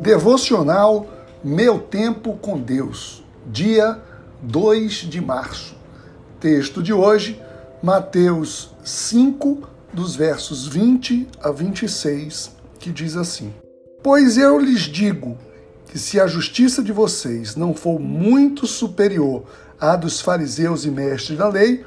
Devocional Meu Tempo com Deus, dia 2 de março. Texto de hoje, Mateus 5, dos versos 20 a 26, que diz assim: Pois eu lhes digo que se a justiça de vocês não for muito superior à dos fariseus e mestres da lei,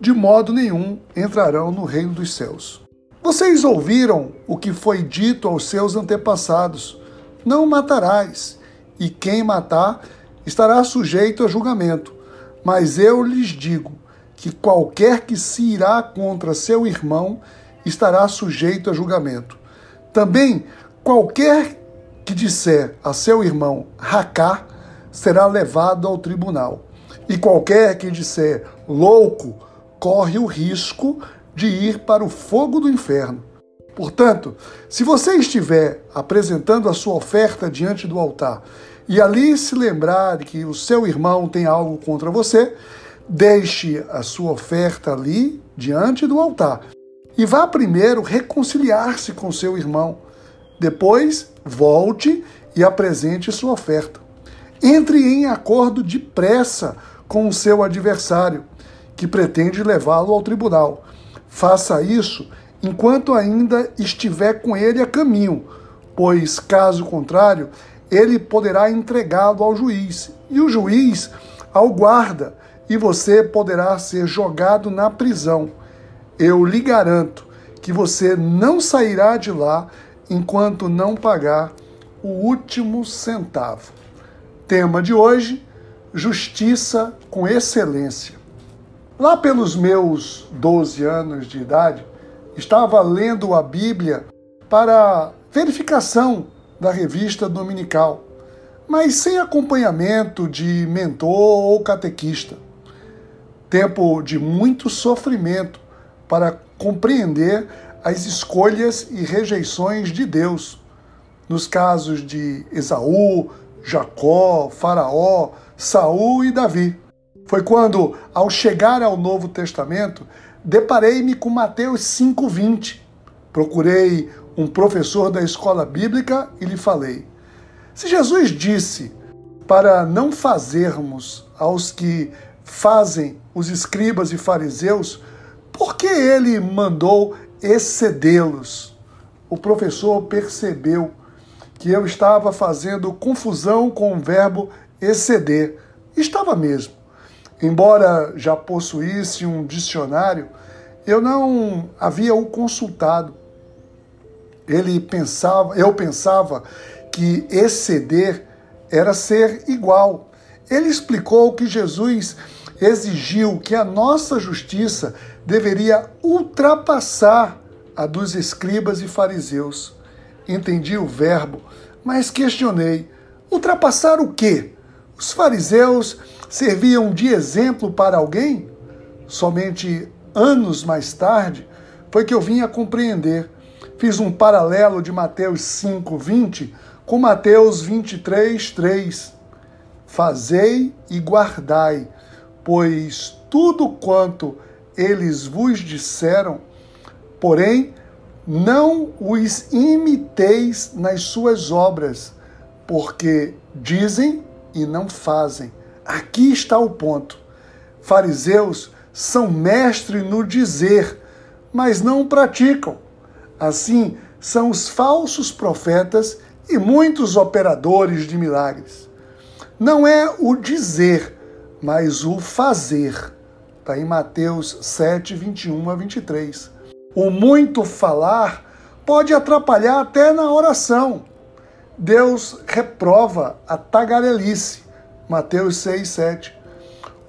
de modo nenhum entrarão no reino dos céus. Vocês ouviram o que foi dito aos seus antepassados: Não matarás, e quem matar estará sujeito a julgamento. Mas eu lhes digo que qualquer que se irá contra seu irmão estará sujeito a julgamento. Também qualquer que disser a seu irmão racá será levado ao tribunal. E qualquer que disser louco corre o risco de ir para o fogo do inferno. Portanto, se você estiver apresentando a sua oferta diante do altar e ali se lembrar que o seu irmão tem algo contra você, deixe a sua oferta ali diante do altar e vá primeiro reconciliar-se com seu irmão. Depois, volte e apresente sua oferta. Entre em acordo depressa com o seu adversário, que pretende levá-lo ao tribunal Faça isso enquanto ainda estiver com ele a caminho, pois, caso contrário, ele poderá entregá-lo ao juiz, e o juiz ao guarda, e você poderá ser jogado na prisão. Eu lhe garanto que você não sairá de lá enquanto não pagar o último centavo. Tema de hoje: Justiça com excelência. Lá pelos meus 12 anos de idade, estava lendo a Bíblia para verificação da revista dominical, mas sem acompanhamento de mentor ou catequista. Tempo de muito sofrimento para compreender as escolhas e rejeições de Deus, nos casos de Esaú, Jacó, Faraó, Saul e Davi. Foi quando, ao chegar ao Novo Testamento, deparei-me com Mateus 5,20. Procurei um professor da escola bíblica e lhe falei: Se Jesus disse para não fazermos aos que fazem os escribas e fariseus, por que ele mandou excedê-los? O professor percebeu que eu estava fazendo confusão com o verbo exceder. Estava mesmo. Embora já possuísse um dicionário, eu não havia o consultado. Ele pensava, eu pensava que exceder era ser igual. Ele explicou que Jesus exigiu que a nossa justiça deveria ultrapassar a dos escribas e fariseus. Entendi o verbo, mas questionei: ultrapassar o quê? Os fariseus serviam de exemplo para alguém? Somente anos mais tarde foi que eu vim a compreender. Fiz um paralelo de Mateus 5:20 com Mateus 23:3. Fazei e guardai, pois tudo quanto eles vos disseram, porém não os imiteis nas suas obras, porque dizem e não fazem. Aqui está o ponto. Fariseus são mestres no dizer, mas não praticam. Assim, são os falsos profetas e muitos operadores de milagres. Não é o dizer, mas o fazer. Está em Mateus 7, 21 a 23. O muito falar pode atrapalhar até na oração. Deus reprova a tagarelice. Mateus 6, 7.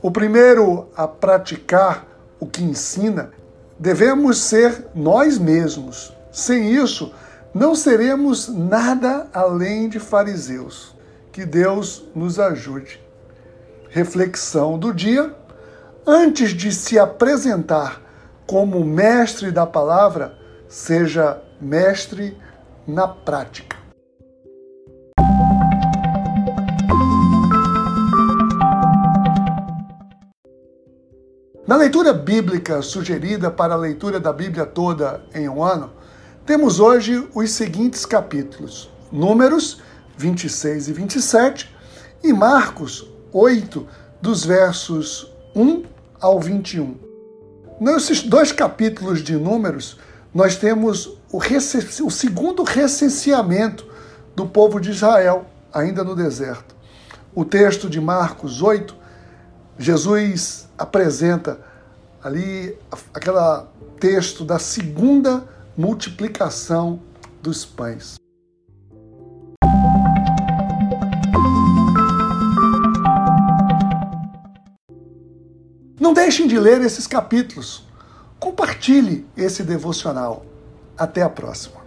O primeiro a praticar o que ensina, devemos ser nós mesmos. Sem isso, não seremos nada além de fariseus. Que Deus nos ajude. Reflexão do dia. Antes de se apresentar como mestre da palavra, seja mestre na prática. Na leitura bíblica sugerida para a leitura da Bíblia toda em um ano, temos hoje os seguintes capítulos: Números, 26 e 27, e Marcos 8, dos versos 1 ao 21. Nesses dois capítulos de Números, nós temos o, o segundo recenseamento do povo de Israel, ainda no deserto. O texto de Marcos 8, Jesus apresenta ali aquele texto da segunda multiplicação dos pães. Não deixem de ler esses capítulos. Compartilhe esse devocional. Até a próxima.